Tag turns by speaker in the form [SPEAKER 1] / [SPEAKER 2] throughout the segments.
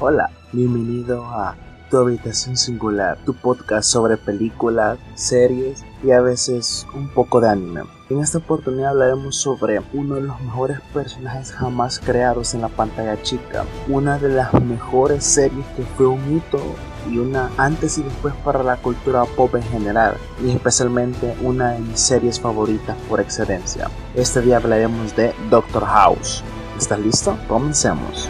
[SPEAKER 1] Hola, bienvenido a Tu Habitación Singular, tu podcast sobre películas, series y a veces un poco de anime. En esta oportunidad hablaremos sobre uno de los mejores personajes jamás creados en la pantalla chica, una de las mejores series que fue un hito y una antes y después para la cultura pop en general, y especialmente una de mis series favoritas por excelencia. Este día hablaremos de Doctor House. ¿Estás listo? Comencemos.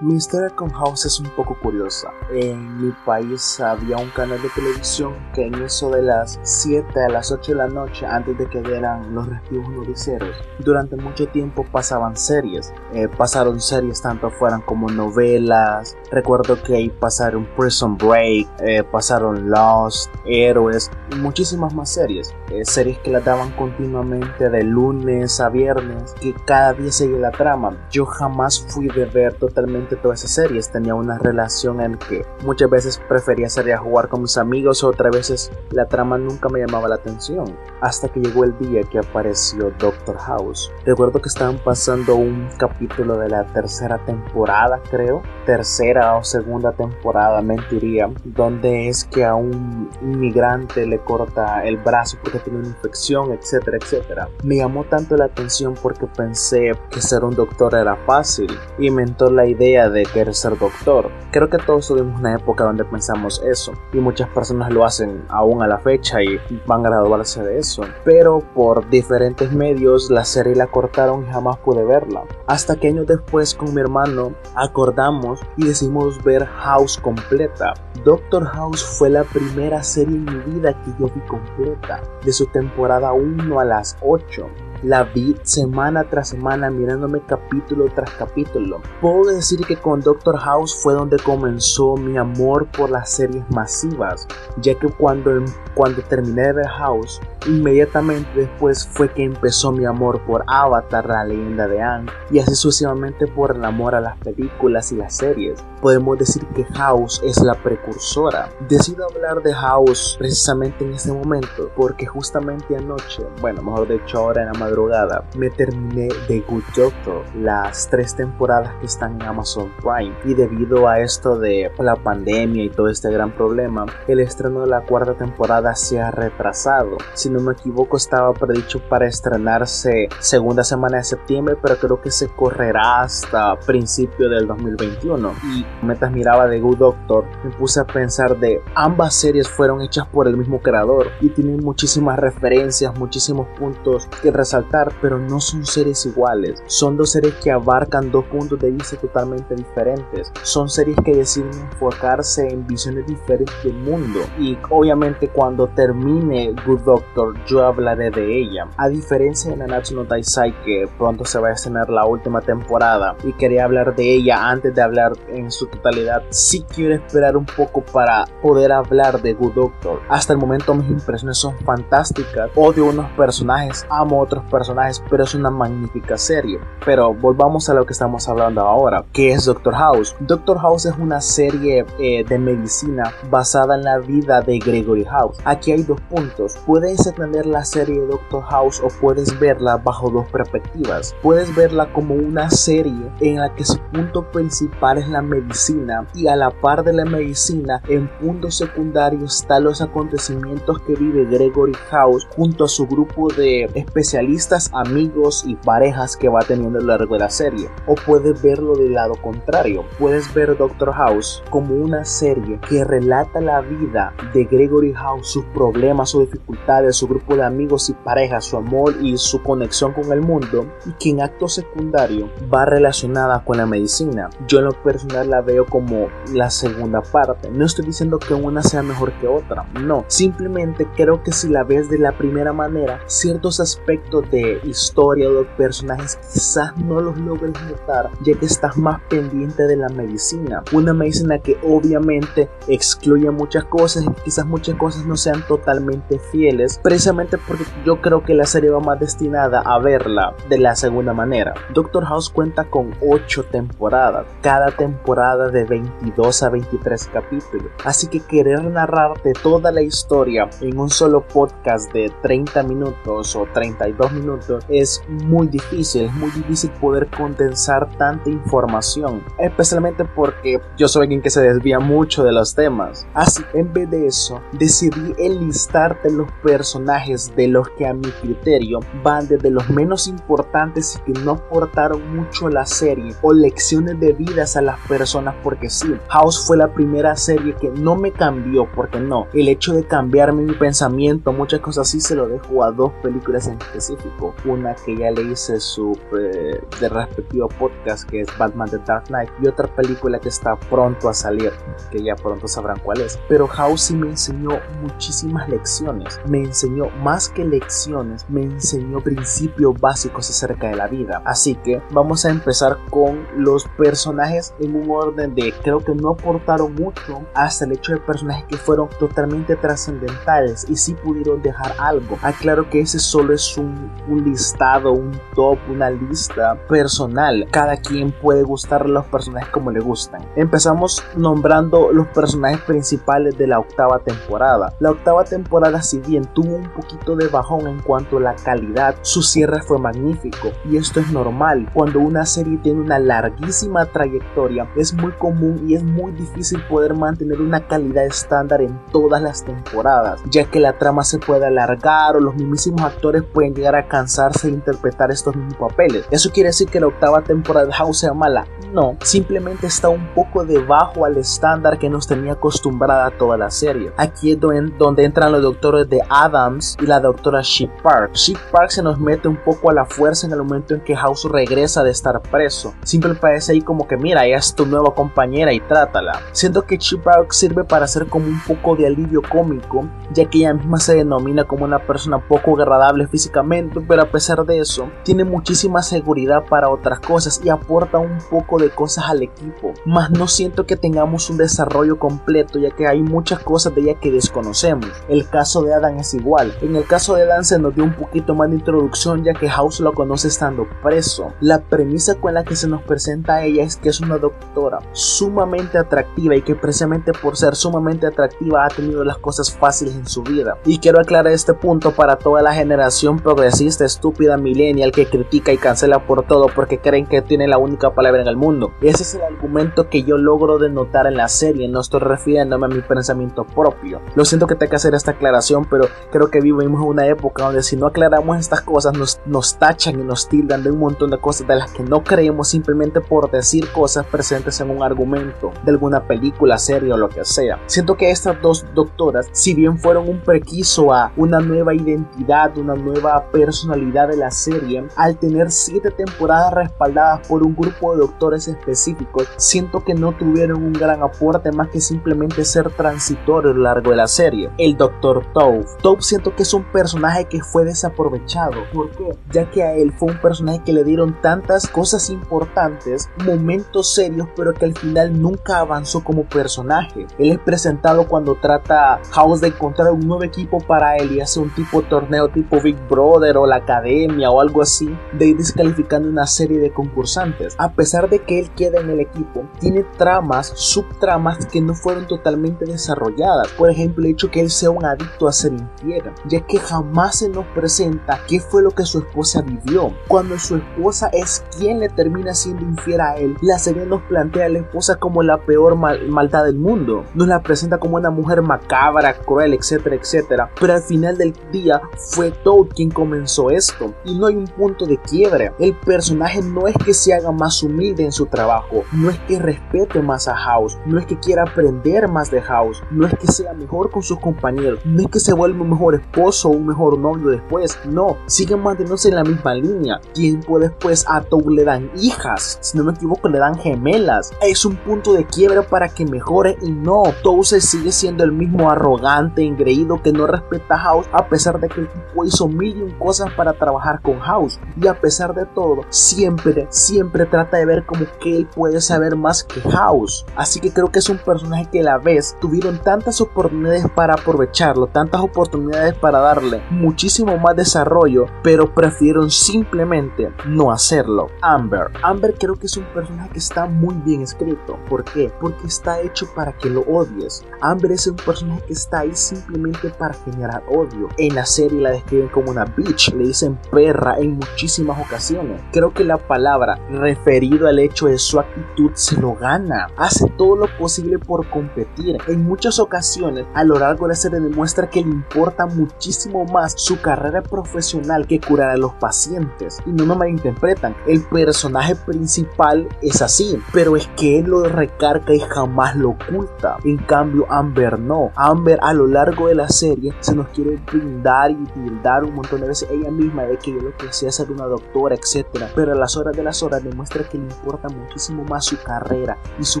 [SPEAKER 1] Mi historia con House es un poco curiosa. En mi país había un canal de televisión que en eso de las 7 a las 8 de la noche, antes de que dieran los respectivos noticieros, durante mucho tiempo pasaban series. Eh, pasaron series tanto fueran como novelas. Recuerdo que ahí pasaron Prison Break, eh, pasaron Lost, Héroes y muchísimas más series. Eh, series que las daban continuamente de lunes a viernes, que cada día seguía la trama. Yo jamás fui de ver totalmente todas esas series tenía una relación en que muchas veces prefería salir a jugar con mis amigos, otras veces la trama nunca me llamaba la atención, hasta que llegó el día que apareció Doctor House. Recuerdo que estaban pasando un capítulo de la tercera temporada, creo, tercera o segunda temporada, mentiría, donde es que a un inmigrante le corta el brazo porque tiene una infección, etcétera, etcétera. Me llamó tanto la atención porque pensé que ser un doctor era fácil y me la idea de querer ser doctor. Creo que todos tuvimos una época donde pensamos eso y muchas personas lo hacen aún a la fecha y van a graduarse de eso. Pero por diferentes medios la serie la cortaron y jamás pude verla. Hasta que años después con mi hermano acordamos y decidimos ver House completa. Doctor House fue la primera serie en mi vida que yo vi completa, de su temporada 1 a las 8 la vi semana tras semana mirándome capítulo tras capítulo. Puedo decir que con Doctor House fue donde comenzó mi amor por las series masivas, ya que cuando, cuando terminé de ver House, inmediatamente después fue que empezó mi amor por Avatar, la leyenda de Anne, y así sucesivamente por el amor a las películas y las series. Podemos decir que House es la precursora. Decido hablar de House precisamente en este momento, porque justamente anoche, bueno, mejor dicho ahora en la madrugada, me terminé de Good Doctor, las tres temporadas que están en Amazon Prime. Y debido a esto de la pandemia y todo este gran problema, el estreno de la cuarta temporada se ha retrasado. Si no me equivoco, estaba predicho para estrenarse segunda semana de septiembre, pero creo que se correrá hasta principio del 2021. Y mientras miraba The Good Doctor, me puse a pensar de ambas series fueron hechas por el mismo creador y tienen muchísimas referencias, muchísimos puntos que resaltar pero no son series iguales. Son dos series que abarcan dos puntos de vista totalmente diferentes. Son series que deciden enfocarse en visiones diferentes del mundo. Y obviamente cuando termine Good Doctor, yo hablaré de ella. A diferencia de Nanatsu no Taisai, que pronto se va a estrenar la última temporada, y quería hablar de ella antes de hablar en su totalidad, sí quiero esperar un poco para poder hablar de Good Doctor. Hasta el momento mis impresiones son fantásticas. Odio unos personajes, amo otros personajes, pero es una magnífica serie. Pero volvamos a lo que estamos hablando ahora, que es Doctor House. Doctor House es una serie eh, de medicina basada en la vida de Gregory House. Aquí hay dos puntos. Puedes entender la serie Doctor House o puedes verla bajo dos perspectivas. Puedes verla como una serie en la que su punto principal es la medicina y a la par de la medicina en puntos secundarios están los acontecimientos que vive Gregory House junto a su grupo de especialistas amigos y parejas que va teniendo a lo largo de la serie. O puedes verlo del lado contrario. Puedes ver Doctor House como una serie que relata la vida de Gregory House, sus problemas, sus dificultades, su grupo de amigos y parejas, su amor y su conexión con el mundo. Y que en acto secundario va relacionada con la medicina. Yo en lo personal la veo como la segunda parte. No estoy diciendo que una sea mejor que otra. No. Simplemente creo que si la ves de la primera manera, ciertos aspectos de historia o de personajes quizás no los logres notar ya que estás más pendiente de la medicina. Una medicina que obviamente excluye muchas cosas quizás muchas cosas no sean totalmente fieles, precisamente porque yo creo que la serie va más destinada a verla de la segunda manera. Doctor House cuenta con 8 temporadas, cada temporada de 22 a 23 capítulos, así que querer narrarte toda la historia en un solo podcast de 30 minutos o 32 minutos es muy difícil, es muy difícil poder condensar tanta información, especialmente porque yo soy alguien que se desvía mucho de los temas. Así, en vez de eso, decidí enlistarte los personajes de los que a mi criterio van desde los menos importantes y que no aportaron mucho la serie o lecciones de vidas a las personas porque sí, House fue la primera serie que no me cambió porque no, el hecho de cambiarme mi pensamiento, muchas cosas así se lo dejo a dos películas en específico, una que ya le hice su eh, de respectivo podcast que es Batman The Dark Knight y otra película que está pronto a salir, que ya pronto sabrán cuál es, pero House sí me enseñó muchísimas lecciones, más que lecciones, me enseñó principios básicos acerca de la vida, así que vamos a empezar con los personajes en un orden de creo que no aportaron mucho hasta el hecho de personajes que fueron totalmente trascendentales y sí pudieron dejar algo. Aclaro ah, que ese solo es un, un listado, un top, una lista personal. Cada quien puede gustar los personajes como le gustan. Empezamos nombrando los personajes principales de la octava temporada. La octava temporada, si tuvo un poquito de bajón en cuanto a la calidad, su cierre fue magnífico y esto es normal. Cuando una serie tiene una larguísima trayectoria, es muy común y es muy difícil poder mantener una calidad estándar en todas las temporadas, ya que la trama se puede alargar o los mismísimos actores pueden llegar a cansarse de interpretar estos mismos papeles. ¿Eso quiere decir que la octava temporada de House sea mala? No, simplemente está un poco debajo al estándar que nos tenía acostumbrada toda la serie. Aquí es donde, entran los doctores de Adams y la doctora Sheep Park. Sheep Park se nos mete un poco a la fuerza en el momento en que House regresa de estar preso. Siempre parece ahí como que mira, ella es tu nueva compañera y trátala. Siento que Sheep Park sirve para hacer como un poco de alivio cómico, ya que ella misma se denomina como una persona poco agradable físicamente, pero a pesar de eso, tiene muchísima seguridad para otras cosas y aporta un poco de cosas al equipo, mas no siento que tengamos un desarrollo completo ya que hay muchas cosas de ella que desconocemos. El caso de Adam es igual. En el caso de se nos dio un poquito más de introducción ya que House lo conoce estando preso. La premisa con la que se nos presenta ella es que es una doctora sumamente atractiva y que precisamente por ser sumamente atractiva ha tenido las cosas fáciles en su vida. Y quiero aclarar este punto para toda la generación progresista estúpida millennial que critica y cancela por todo porque creen que tiene la única palabra en el mundo ese es el argumento que yo logro denotar en la serie, no estoy refiriéndome a mi pensamiento propio. Lo siento que tenga que hacer esta aclaración, pero creo que vivimos en una época donde si no aclaramos estas cosas nos, nos tachan y nos tildan de un montón de cosas de las que no creemos simplemente por decir cosas presentes en un argumento de alguna película, serie o lo que sea. Siento que estas dos doctoras, si bien fueron un prequiso a una nueva identidad, una nueva personalidad de la serie, al tener siete temporadas respaldadas por un grupo de doctores específicos, siento que no tuvieron un gran aporte más que simplemente ser transitorio a lo largo de la serie. El Dr. Tove. Tove siento que es un personaje que fue desaprovechado. ¿Por qué? Ya que a él fue un personaje que le dieron tantas cosas importantes, momentos serios, pero que al final nunca avanzó como personaje. Él es presentado cuando trata House de encontrar un nuevo equipo para él y hace un tipo torneo tipo Big Brother o la academia o algo así, de ir descalificando una serie de concursantes. A pesar de que él queda en el equipo tiene tramas, subtramas que no fueron totalmente desarrolladas. Por ejemplo, el hecho que él sea un adicto a ser infiel, ya que jamás se nos presenta qué fue lo que su esposa vivió. Cuando su esposa es quien le termina siendo infiel a él, la serie nos plantea a la esposa como la peor maldad del mundo. Nos la presenta como una mujer macabra, cruel, etcétera, etcétera. Pero al final del día fue Toad quien comenzó esto y no hay un punto de quiebre. El personaje no es que se haga más humilde en su trabajo, no es que respete más a House, no es que quiera aprender más de House, no es que sea mejor con sus compañeros, no es que se vuelva un mejor esposo o un mejor novio después, no, siguen manteniéndose en la misma línea. Tiempo después a Toad le dan hijas, si no me equivoco le dan gemelas. Es un punto de quiebra para que mejore y no, Toad se sigue siendo el mismo arrogante, engreído que no respeta a House a pesar de que el tipo hizo mil y un cosas para trabajar con House y a pesar de todo, siempre, siempre trata de ver como que él puede saber más que House. Así que creo que es un personaje que a la vez tuvieron tantas oportunidades para aprovecharlo, tantas oportunidades para darle muchísimo más desarrollo, pero prefirieron simplemente no hacerlo. Amber. Amber creo que es un personaje que está muy bien escrito. ¿Por qué? Porque está hecho para que lo odies. Amber es un personaje que está ahí simplemente para generar odio. En la serie la describen como una bitch, le dicen perra en muchísimas ocasiones. Creo que la palabra referido al hecho de su actitud se lo gana. Hace todo lo posible por competir. En muchas ocasiones a lo largo de la serie demuestra que le importa muchísimo más su carrera profesional que curar a los pacientes. Y no me malinterpretan, el personaje principal es así, pero es que él lo recarga y jamás lo oculta. En cambio, Amber no. Amber a lo largo de la serie se nos quiere brindar y brindar un montón de veces ella misma de que yo lo que sea ser una doctora, etcétera. Pero a las horas de las horas demuestra que le importa muchísimo más su carrera y su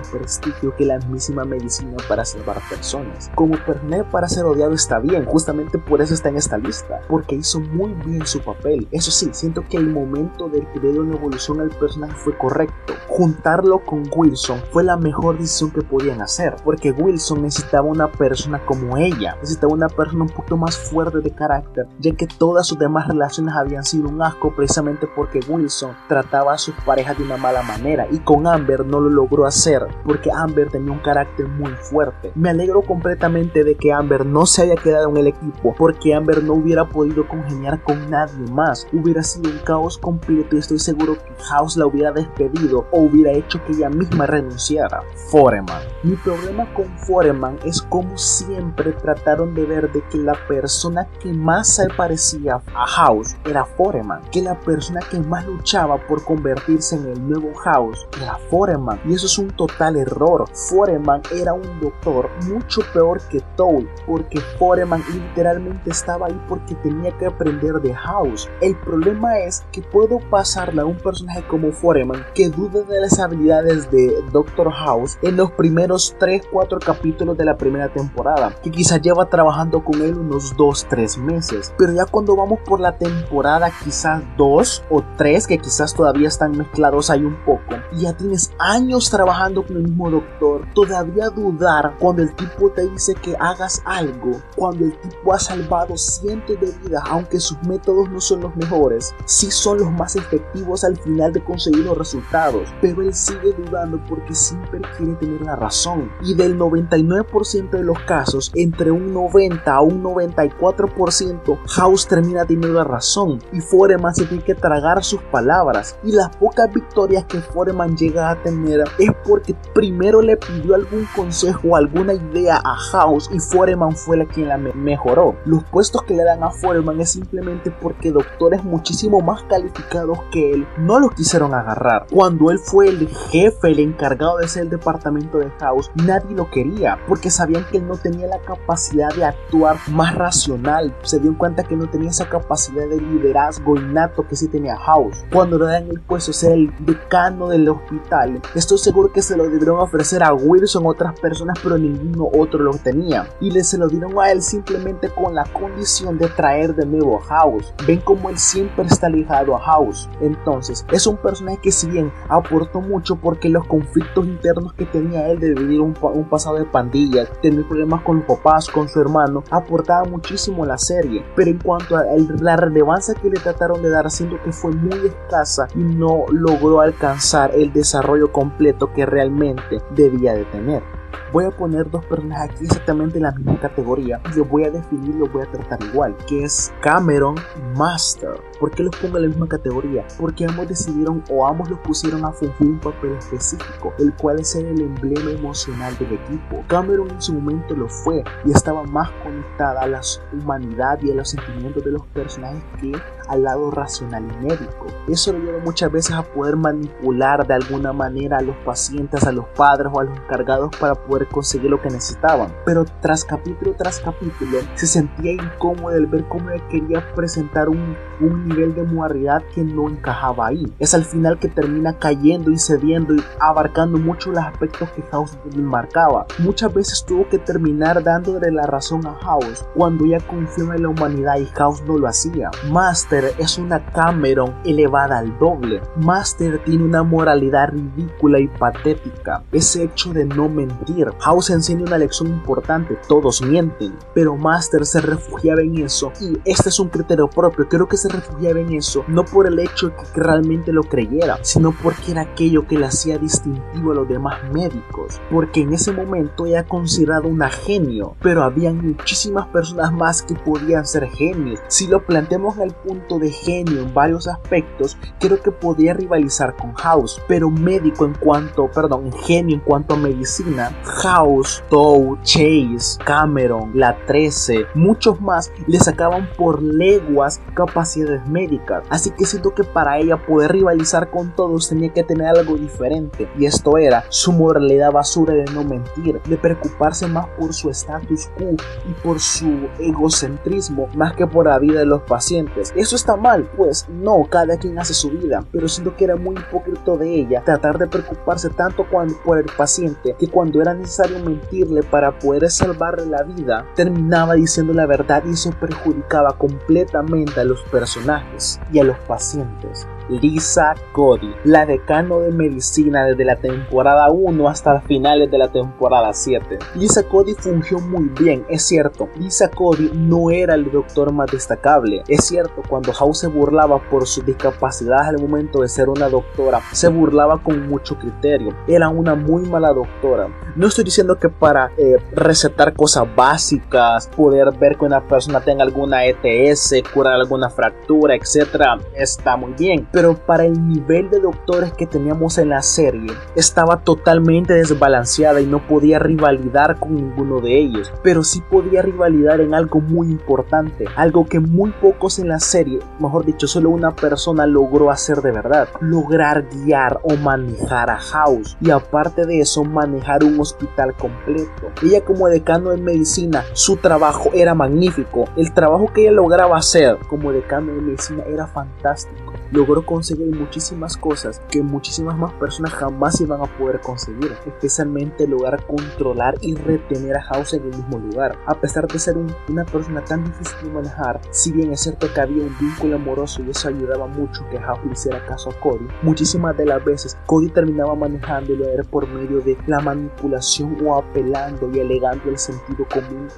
[SPEAKER 1] prestigio que la mismísima medicina para salvar personas. Como personaje para ser odiado está bien, justamente por eso está en esta lista, porque hizo muy bien su papel. Eso sí, siento que el momento del que le dio una evolución al personaje fue correcto. Juntarlo con Wilson fue la mejor decisión que podían hacer, porque Wilson necesitaba una persona como ella, necesitaba una persona un poco más fuerte de carácter, ya que todas sus demás relaciones habían sido un asco precisamente porque Wilson trataba a sus parejas de una mala manera y con Amber no lo logró hacer porque Amber tenía un carácter muy fuerte. Me alegro completamente de que Amber no se haya quedado en el equipo porque Amber no hubiera podido congeniar con nadie más. Hubiera sido un caos completo y estoy seguro que House la hubiera despedido o hubiera hecho que ella misma renunciara. Foreman. Mi problema con Foreman es como siempre trataron de ver de que la persona que más se parecía a House era Foreman, que la persona que más luchaba por convertirse en el nuevo House era Foreman y eso es un total error. Foreman era un doctor mucho peor que Toad, porque Foreman literalmente estaba ahí porque tenía que aprender de House. El problema es que puedo pasarle a un personaje como Foreman que duda de las habilidades de Doctor House en los primeros 3-4 capítulos de la primera temporada, que quizás lleva trabajando con él unos 2-3 meses, pero ya cuando vamos por la temporada quizás 2 o 3, que quizás todavía están mezclados ahí un poco, y ya tienes años trabajando con el mismo doctor, todavía dudar cuando el tipo te dice que hagas algo, cuando el tipo salvado cientos de vidas, aunque sus métodos no son los mejores, sí son los más efectivos al final de conseguir los resultados, pero él sigue dudando porque siempre quiere tener la razón. Y del 99% de los casos, entre un 90 a un 94%, House termina teniendo la razón y Foreman se tiene que tragar sus palabras. Y las pocas victorias que Foreman llega a tener es porque primero le pidió algún consejo, alguna idea a House y Foreman fue la quien la mejoró. Los puestos que le dan a Foreman es simplemente porque doctores muchísimo más calificados que él no lo quisieron agarrar. Cuando él fue el jefe, el encargado de ser el departamento de House, nadie lo quería porque sabían que él no tenía la capacidad de actuar más racional. Se dio cuenta que no tenía esa capacidad de liderazgo innato que sí tenía House. Cuando le dan el puesto de ser el decano del hospital, estoy seguro que se lo debieron ofrecer a Wilson otras personas, pero ninguno otro lo tenía. Y le se lo dieron a él simplemente con la condición de traer de nuevo a House. Ven como él siempre está ligado a House. Entonces, es un personaje que si bien aportó mucho porque los conflictos internos que tenía él de vivir un, pasado de pandillas, tener problemas con los papás, con su hermano, aportaba muchísimo a la serie. Pero en cuanto a la relevancia que le trataron de dar, siento que fue muy escasa y no logró alcanzar el desarrollo completo que realmente debía de tener voy a poner dos personajes aquí exactamente en la misma categoría y los voy a definir los voy a tratar igual, que es Cameron Master. ¿Por qué los pongo en la misma categoría? Porque ambos decidieron o ambos los pusieron a fungir un papel específico, el cual es el emblema emocional del equipo. Cameron en su momento lo fue y estaba más conectada a la humanidad y a los sentimientos de los personajes que al lado racional y médico. Eso lo lleva muchas veces a poder manipular de alguna manera a los pacientes, a los padres o a los encargados para poder conseguir lo que necesitaban. Pero tras capítulo tras capítulo se sentía incómodo el ver cómo él quería presentar un, un nivel de moralidad que no encajaba ahí. Es al final que termina cayendo y cediendo y abarcando mucho los aspectos que House marcaba. Muchas veces tuvo que terminar dándole la razón a House cuando ella confió en la humanidad y House no lo hacía. Master es una Cameron elevada al doble. Master tiene una moralidad ridícula y patética. Ese hecho de no mentir. House enseña una lección importante. Todos mienten. Pero Master se refugiaba en eso. Y este es un criterio propio. Creo que se refugiaba en eso. No por el hecho de que realmente lo creyera. Sino porque era aquello que le hacía distintivo a los demás médicos. Porque en ese momento ella considerado una genio. Pero habían muchísimas personas más que podían ser genios. Si lo planteamos en el punto de genio en varios aspectos, creo que podría rivalizar con House. Pero médico en cuanto, perdón, genio en cuanto a medicina, House, Tow, Chase, Cameron, la 13, muchos más le sacaban por leguas capacidades médicas. Así que siento que para ella poder rivalizar con todos tenía que tener algo diferente. Y esto era su moralidad basura de no mentir, de preocuparse más por su status quo y por su egocentrismo más que por la vida de los pacientes. ¿Eso está mal? Pues no, cada quien hace su vida, pero siento que era muy hipócrita de ella tratar de preocuparse tanto por el paciente que cuando era necesario mentirle para poder salvarle la vida, terminaba diciendo la verdad y eso perjudicaba completamente a los personajes y a los pacientes. Lisa Cody, la decano de medicina desde la temporada 1 hasta finales de la temporada 7. Lisa Cody fungió muy bien, es cierto, Lisa Cody no era el doctor más destacable, es cierto, cuando House se burlaba por su discapacidad al momento de ser una doctora, se burlaba con mucho criterio, era una muy mala doctora. No estoy diciendo que para eh, recetar cosas básicas, poder ver que una persona tenga alguna ETS, curar alguna fractura, etc., está muy bien pero para el nivel de doctores que teníamos en la serie, estaba totalmente desbalanceada y no podía rivalidar con ninguno de ellos, pero sí podía rivalidar en algo muy importante, algo que muy pocos en la serie, mejor dicho, solo una persona logró hacer de verdad, lograr guiar o manejar a House y aparte de eso manejar un hospital completo. Ella como decano en medicina, su trabajo era magnífico, el trabajo que ella lograba hacer como decano de medicina era fantástico, logró conseguir muchísimas cosas que muchísimas más personas jamás iban a poder conseguir, especialmente lograr controlar y retener a House en el mismo lugar. A pesar de ser una persona tan difícil de manejar, si bien es cierto que había un vínculo amoroso y eso ayudaba mucho que House hiciera caso a Cody, muchísimas de las veces Cody terminaba manejándolo a por medio de la manipulación o apelando y alegando el sentido común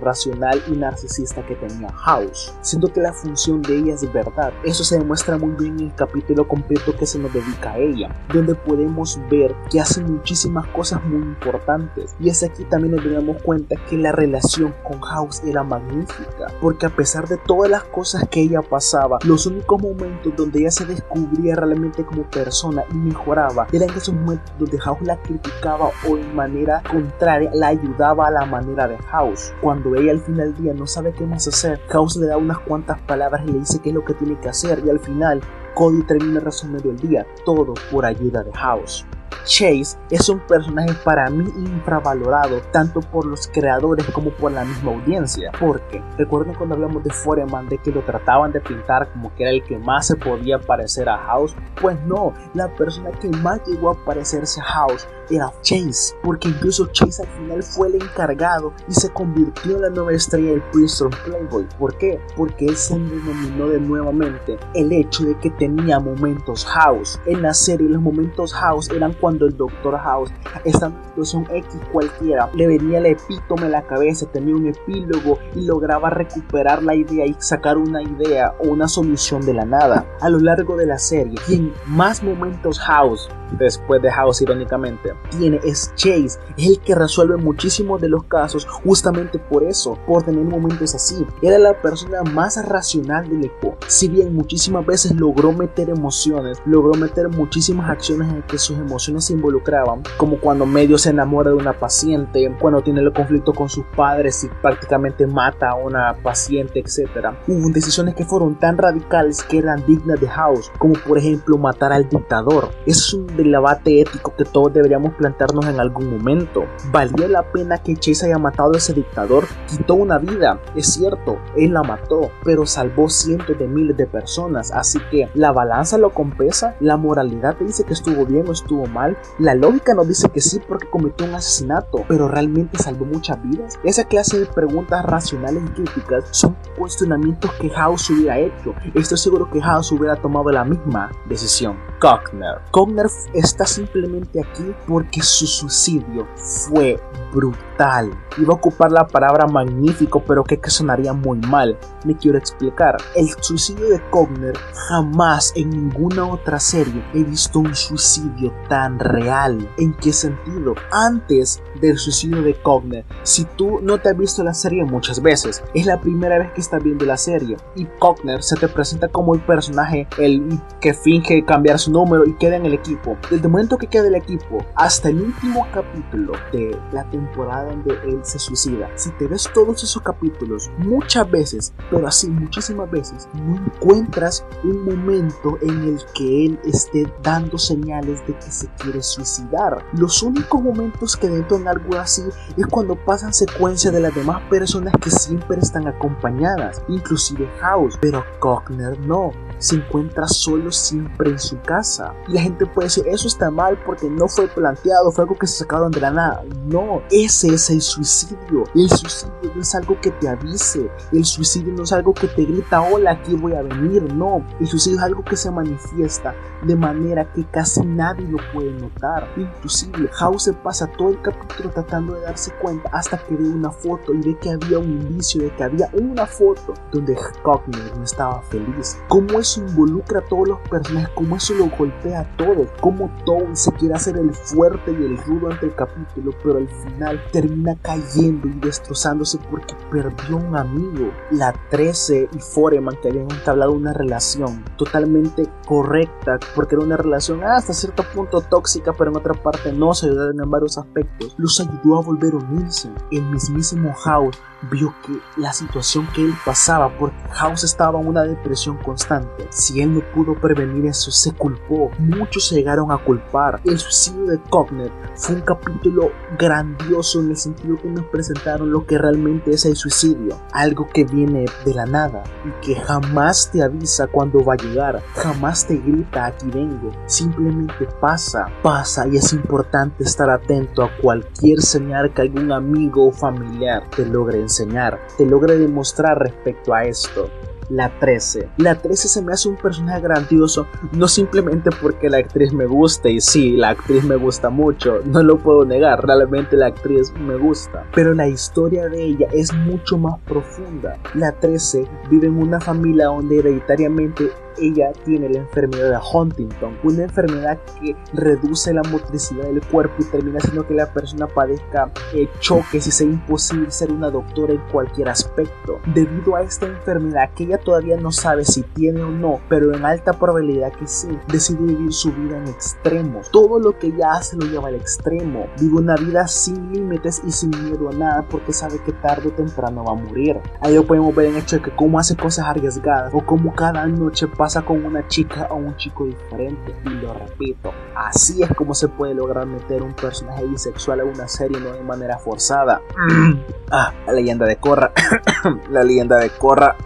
[SPEAKER 1] racional y narcisista que tenía House. Siento que la función de ella es verdad. Eso se demuestra muy bien el capítulo completo que se nos dedica a ella, donde podemos ver que hace muchísimas cosas muy importantes. Y es aquí también nos damos cuenta que la relación con House era magnífica, porque a pesar de todas las cosas que ella pasaba, los únicos momentos donde ella se descubría realmente como persona y mejoraba eran esos momentos donde House la criticaba o en manera contraria la ayudaba a la manera de House. Cuando ella al final del día no sabe qué más hacer, House le da unas cuantas palabras y le dice qué es lo que tiene que hacer y al final Cody termina resumiendo el día, todo por ayuda de House. Chase es un personaje para mí infravalorado tanto por los creadores como por la misma audiencia. Porque recuerden cuando hablamos de Foreman de que lo trataban de pintar como que era el que más se podía parecer a House. Pues no, la persona que más llegó a parecerse a House era Chase, porque incluso Chase al final fue el encargado y se convirtió en la nueva estrella del Princeton Playboy. ¿Por qué? Porque él se denominó de nuevamente el hecho de que tenía momentos House. En la serie los momentos House eran cuando el Dr. House estaba en situación X cualquiera, le venía el epítome a la cabeza, tenía un epílogo y lograba recuperar la idea y sacar una idea o una solución de la nada. A lo largo de la serie, quien más momentos House después de House irónicamente, tiene es Chase, es el que resuelve muchísimos de los casos justamente por eso, por tener momentos así. Era la persona más racional del equipo, si bien muchísimas veces logró meter emociones, logró meter muchísimas acciones en que sus emociones se involucraban, como cuando medio se enamora de una paciente, cuando tiene el conflicto con sus padres y prácticamente mata a una paciente, etc. Hubo decisiones que fueron tan radicales que eran dignas de House, como por ejemplo matar al dictador. Es un debate ético que todos deberíamos plantearnos en algún momento. ¿Valió la pena que Chase haya matado a ese dictador? Quitó una vida, es cierto, él la mató, pero salvó cientos de miles de personas, así que la balanza lo compensa, la moralidad te dice que estuvo bien o estuvo mal, la lógica nos dice que sí porque cometió un asesinato, pero realmente salvó muchas vidas. Esa clase de preguntas racionales y críticas son cuestionamientos que House hubiera hecho. Estoy seguro que House hubiera tomado la misma decisión. Cogner. Cogner está simplemente aquí porque su suicidio fue brutal. Iba a ocupar la palabra magnífico, pero que, que sonaría muy mal. Me quiero explicar. El suicidio de Cogner jamás en ninguna otra serie he visto un suicidio tan real. ¿En qué sentido? Antes del suicidio de Cogner, si tú no te has visto la serie muchas veces, es la primera vez que estás viendo la serie y Cogner se te presenta como el personaje el que finge cambiar su número y queda en el equipo. Desde el momento que queda el equipo hasta el último capítulo de la temporada donde él se suicida. Si te ves todos esos capítulos, muchas veces, pero así muchísimas veces, no encuentras un momento en el que él esté dando señales de que se quiere suicidar. Los únicos momentos que algo así es cuando pasan secuencias de las demás personas que siempre están acompañadas, inclusive House, pero Cockner no se encuentra solo siempre en su casa. Y la gente puede decir, eso está mal porque no fue planteado, fue algo que se sacaron de la nada. No, ese es el suicidio. El suicidio no es algo que te avise. El suicidio no es algo que te grita, hola, aquí voy a venir. No, el suicidio es algo que se manifiesta de manera que casi nadie lo puede notar. Inclusive, House pasa todo el capítulo tratando de darse cuenta hasta que ve una foto y ve que había un indicio de que había una foto donde Cockner no estaba feliz. ¿Cómo eso involucra a todos los personajes, cómo eso lo golpea a todos, cómo Tom se quiere hacer el fuerte y el rudo ante el capítulo, pero al final termina cayendo y destrozándose porque perdió un amigo. La 13 y Foreman que habían entablado una relación totalmente correcta, porque era una relación hasta cierto punto tóxica, pero en otra parte no se ayudaron en varios aspectos, los ayudó a volver a unirse. El mismísimo House vio que la situación que él pasaba, porque House estaba en una depresión constante, si él no pudo prevenir eso, se culpó. Muchos se llegaron a culpar. El suicidio de Cogner fue un capítulo grandioso en el sentido que nos presentaron lo que realmente es el suicidio, algo que viene de la nada y que jamás te avisa cuando va a llegar, jamás te grita aquí vengo, simplemente pasa, pasa y es importante estar atento a cualquier señal que algún amigo o familiar te logre enseñar, te logre demostrar respecto a esto la 13. La 13 se me hace un personaje grandioso, no simplemente porque la actriz me guste, y sí, la actriz me gusta mucho, no lo puedo negar, realmente la actriz me gusta, pero la historia de ella es mucho más profunda. La 13 vive en una familia donde hereditariamente ella tiene la enfermedad de Huntington, una enfermedad que reduce la motricidad del cuerpo y termina haciendo que la persona padezca eh, choques y sea imposible ser una doctora en cualquier aspecto. Debido a esta enfermedad que ella todavía no sabe si tiene o no, pero en alta probabilidad que sí, decide vivir su vida en extremos. Todo lo que ella hace lo lleva al extremo. Vive una vida sin límites y sin miedo a nada porque sabe que tarde o temprano va a morir. Ahí lo podemos ver en el hecho de que cómo hace cosas arriesgadas o cómo cada noche pasa con una chica o un chico diferente. Y lo repito, así es como se puede lograr meter un personaje bisexual a una serie no de manera forzada. ah, la leyenda de Korra. la leyenda de Korra.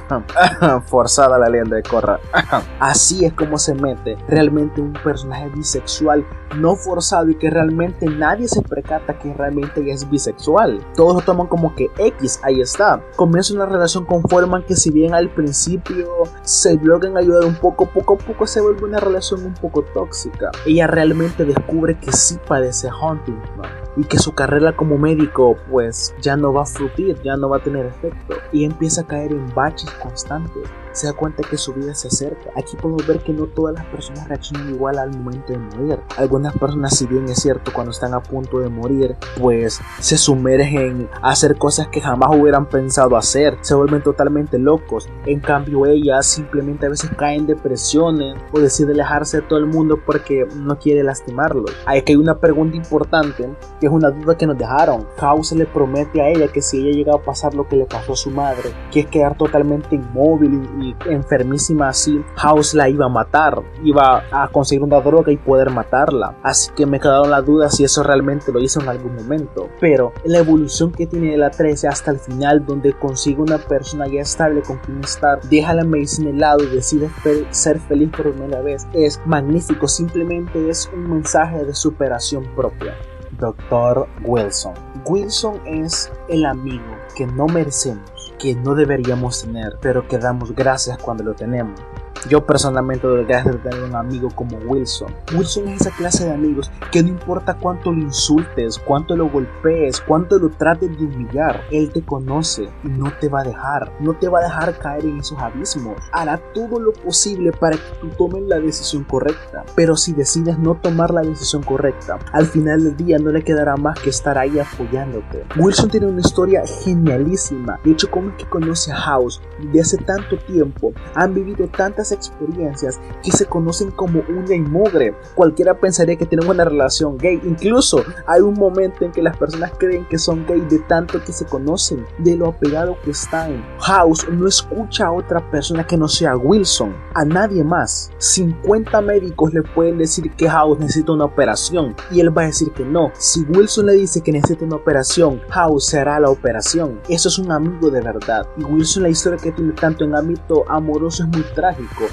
[SPEAKER 1] forzada la leyenda de Korra. así es como se mete realmente un personaje bisexual no forzado y que realmente nadie se percata que realmente es bisexual. Todos lo toman como que X, ahí está. Comienza una relación con Foreman que si bien al principio se en ayudar un poco, poco a poco se vuelve una relación un poco tóxica. Ella realmente descubre que sí padece Huntington y que su carrera como médico pues ya no va a frutir, ya no va a tener efecto y empieza a caer en baches constantes se da cuenta que su vida se acerca. Aquí podemos ver que no todas las personas reaccionan igual al momento de morir. Algunas personas, si bien es cierto, cuando están a punto de morir, pues se sumergen a hacer cosas que jamás hubieran pensado hacer, se vuelven totalmente locos. En cambio, ellas simplemente a veces caen en depresiones o deciden alejarse de todo el mundo porque no quiere lastimarlos. Hay que hay una pregunta importante, que es una duda que nos dejaron. House le promete a ella que si ella llega a pasar lo que le pasó a su madre, que es quedar totalmente inmóvil y, enfermísima así, House la iba a matar, iba a conseguir una droga y poder matarla. Así que me quedaron las dudas si eso realmente lo hizo en algún momento. Pero la evolución que tiene de la 13 hasta el final, donde consigue una persona ya estable con quien estar, deja la medicina de lado y decide ser feliz por primera vez, es magnífico. Simplemente es un mensaje de superación propia. Doctor Wilson. Wilson es el amigo que no merecemos, que no deberíamos tener, pero que damos gracias cuando lo tenemos. Yo personalmente gracias de tener un amigo como Wilson. Wilson es esa clase de amigos que no importa cuánto lo insultes, cuánto lo golpees, cuánto lo trates de humillar, él te conoce y no te va a dejar, no te va a dejar caer en esos abismos. Hará todo lo posible para que tú tomes la decisión correcta. Pero si decides no tomar la decisión correcta, al final del día no le quedará más que estar ahí apoyándote. Wilson tiene una historia genialísima. De hecho, como es que conoce a House desde hace tanto tiempo, han vivido tantas experiencias que se conocen como una y mugre. Cualquiera pensaría que tienen una relación gay. Incluso hay un momento en que las personas creen que son gay de tanto que se conocen, de lo apegado que están. House no escucha a otra persona que no sea Wilson, a nadie más. 50 médicos le pueden decir que House necesita una operación y él va a decir que no. Si Wilson le dice que necesita una operación, House será la operación. Eso es un amigo de verdad. Y Wilson la historia que tiene tanto en ámbito amoroso es muy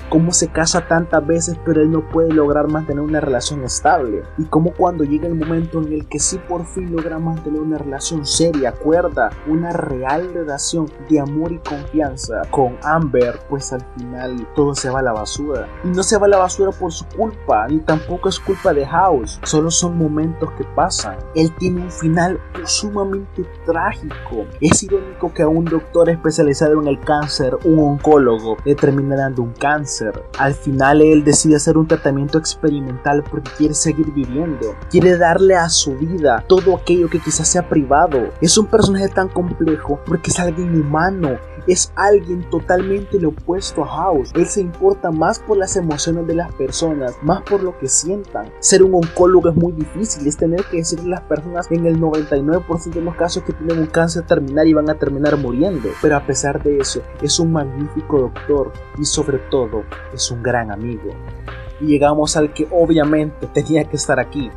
[SPEAKER 1] cómo se casa tantas veces pero él no puede lograr mantener una relación estable y cómo cuando llega el momento en el que sí por fin logra mantener una relación seria, cuerda, una real relación de amor y confianza con Amber, pues al final todo se va a la basura. Y no se va a la basura por su culpa, ni tampoco es culpa de House, solo son momentos que pasan. Él tiene un final sumamente trágico. Es irónico que a un doctor especializado en el cáncer, un oncólogo, le termine dando un cáncer al final él decide hacer un tratamiento experimental porque quiere seguir viviendo, quiere darle a su vida todo aquello que quizás sea privado. Es un personaje tan complejo porque es alguien humano, es alguien totalmente lo opuesto a House. Él se importa más por las emociones de las personas, más por lo que sientan. Ser un oncólogo es muy difícil, es tener que decirle a las personas en el 99% de los casos que tienen un cáncer terminal y van a terminar muriendo. Pero a pesar de eso, es un magnífico doctor y sobre todo es un gran amigo y llegamos al que obviamente tenía que estar aquí,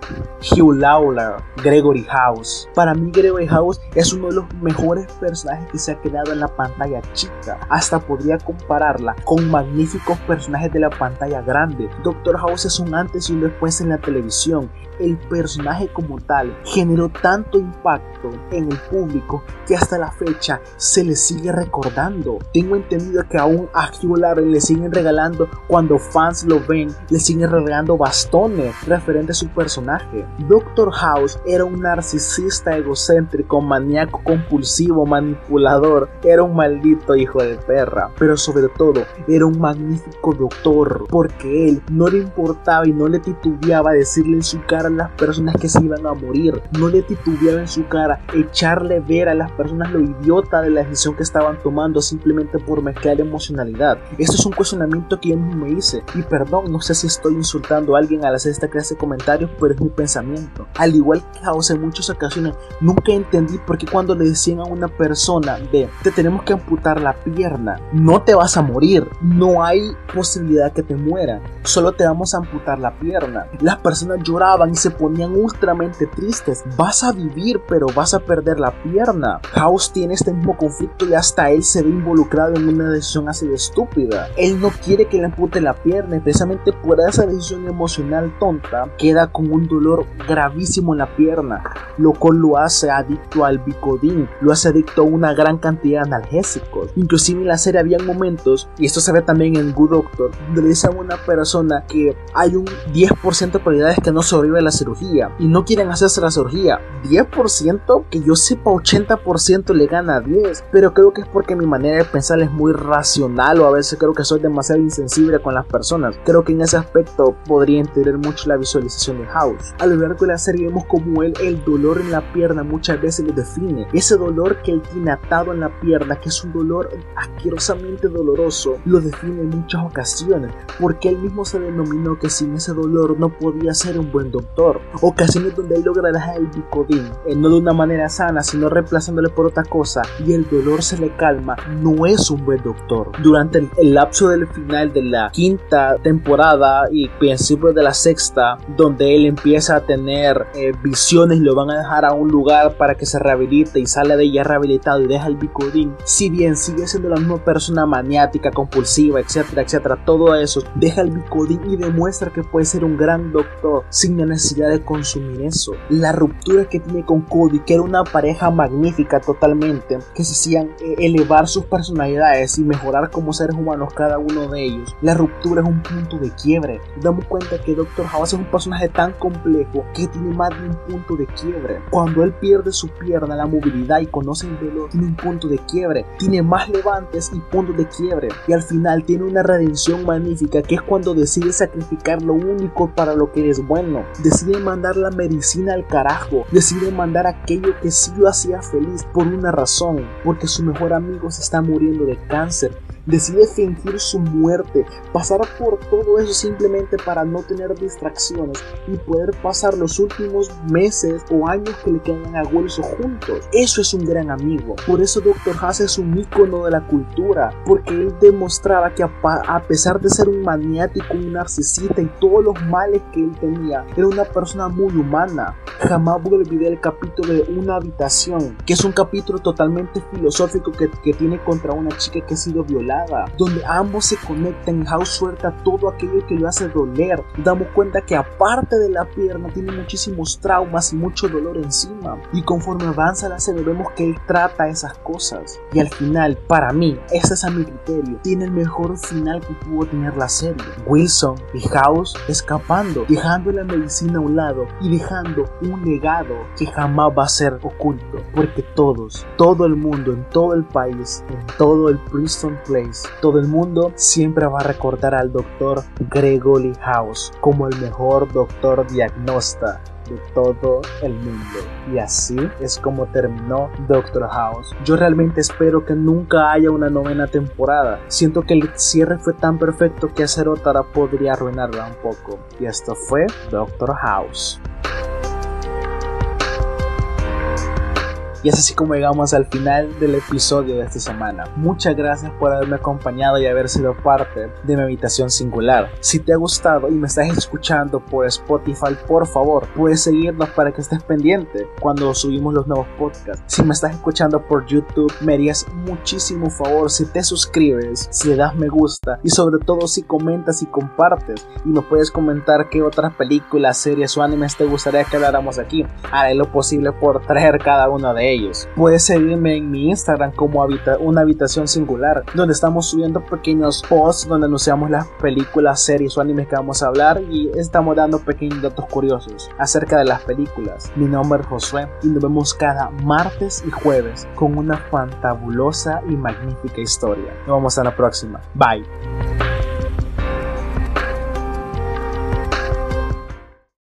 [SPEAKER 1] Hugh Lawler, Gregory House. Para mí Gregory House es uno de los mejores personajes que se ha creado en la pantalla chica. Hasta podría compararla con magníficos personajes de la pantalla grande. Doctor House es un antes y un después en la televisión el personaje como tal generó tanto impacto en el público que hasta la fecha se le sigue recordando. Tengo entendido que aún a Hugh Lauren le siguen regalando cuando fans lo ven, le siguen regalando bastones referente a su personaje. Doctor House era un narcisista egocéntrico, maníaco compulsivo, manipulador, era un maldito hijo de perra, pero sobre todo era un magnífico doctor porque él no le importaba y no le titubeaba decirle en su cara las personas que se iban a morir. No le titubeaba en su cara echarle ver a las personas lo idiota de la decisión que estaban tomando simplemente por mezclar emocionalidad. Esto es un cuestionamiento que yo mismo me hice. Y perdón, no sé si estoy insultando a alguien al hacer esta clase de comentarios, pero es mi pensamiento. Al igual que House en muchas ocasiones, nunca entendí por qué cuando le decían a una persona de te tenemos que amputar la pierna, no te vas a morir, no hay posibilidad que te muera, solo te vamos a amputar la pierna. Las personas lloraban se ponían ultramente tristes. Vas a vivir, pero vas a perder la pierna. House tiene este mismo conflicto y hasta él se ve involucrado en una decisión así de estúpida. Él no quiere que le ampute la pierna y precisamente por esa decisión emocional tonta queda con un dolor gravísimo en la pierna, lo cual lo hace adicto al Bicodin, lo hace adicto a una gran cantidad de analgésicos. Inclusive en la serie había momentos, y esto se ve también en Good Doctor, donde le dicen a una persona que hay un 10% de probabilidades que no sobrevive la cirugía y no quieren hacerse la cirugía. 10% que yo sepa 80% le gana a 10, pero creo que es porque mi manera de pensar es muy racional o a veces creo que soy demasiado insensible con las personas. Creo que en ese aspecto podría entender mucho la visualización de House. A lo largo de la serie vemos como él el dolor en la pierna muchas veces lo define. Ese dolor que él tiene atado en la pierna, que es un dolor asquerosamente doloroso, lo define en muchas ocasiones, porque él mismo se denominó que sin ese dolor no podía ser un buen doctor. Ocasiones donde él logra dejar el bicodín, eh, no de una manera sana, sino reemplazándole por otra cosa, y el dolor se le calma, no es un buen doctor. Durante el, lapso del final de la quinta temporada y principio de la sexta, donde él empieza a tener eh, visiones, lo van a dejar a un lugar para que se rehabilite y sale de ella rehabilitado y deja el bicodín, si bien sigue siendo la misma persona maniática, compulsiva, etcétera, etcétera, todo eso, deja el bicodín y demuestra que puede ser un gran doctor sin la necesidad de consumir eso. La ruptura que tiene con Cody, que era una pareja magnífica totalmente, que se hacían eh, elevar sus personalidades y mejorar como seres humanos cada uno de ellos. La ruptura es un punto de quiebre. Damos cuenta que Doctor House es un personaje tan complejo que tiene más de un punto de quiebre. Cuando él pierde su pierna, la movilidad y conoce el dolor, tiene un punto de quiebre. Tiene más levantes y puntos de quiebre. Y al final tiene una redención magnífica que es cuando decide sacrificar lo único para lo que es bueno. Decide mandar la medicina al carajo. Decide mandar aquello que sí lo hacía feliz por una razón. Porque su mejor amigo se está muriendo de cáncer decide fingir su muerte, pasar por todo eso simplemente para no tener distracciones y poder pasar los últimos meses o años que le quedan a Wilson juntos. Eso es un gran amigo. Por eso Dr. Haas es un ícono de la cultura, porque él demostraba que a, pesar de ser un maniático, un narcisista y todos los males que él tenía, era una persona muy humana. Jamás voy a olvidar el capítulo de Una habitación, que es un capítulo totalmente filosófico que, que tiene contra una chica que ha sido violada donde ambos se conectan House suelta todo aquello que lo hace doler. Damos cuenta que aparte de la pierna tiene muchísimos traumas y mucho dolor encima. Y conforme avanza la serie vemos que él trata esas cosas. Y al final, para mí, ese es a mi criterio, tiene el mejor final que pudo tener la serie. Wilson y House escapando, dejando la medicina a un lado y dejando un legado que jamás va a ser oculto. Porque todos, todo el mundo, en todo el país, en todo el Princeton Todo el mundo siempre va a recordar al doctor Gregory House como el mejor doctor diagnóstico de todo el mundo. Y así es como terminó Doctor House. Yo realmente espero que nunca haya una novena temporada. Siento que el cierre fue tan perfecto que hacer otra podría arruinarla un poco. Y esto fue Doctor House. Y es así como llegamos al final del episodio de esta semana. Muchas gracias por haberme acompañado y haber sido parte de mi habitación singular. Si te ha gustado y me estás escuchando por Spotify, por favor, puedes seguirnos para que estés pendiente cuando subimos los nuevos podcasts. Si me estás escuchando por YouTube, me harías muchísimo favor si te suscribes, si le das me gusta y sobre todo si comentas y compartes y me puedes comentar qué otras películas, series o animes te gustaría que habláramos aquí. Haré lo posible por traer cada uno de ellos Puedes seguirme en mi Instagram como habita una habitación singular, donde estamos subiendo pequeños posts donde anunciamos las películas, series o animes que vamos a hablar y estamos dando pequeños datos curiosos acerca de las películas. Mi nombre es Josué y nos vemos cada martes y jueves con una fantabulosa y magnífica historia. Nos vemos a la próxima. Bye.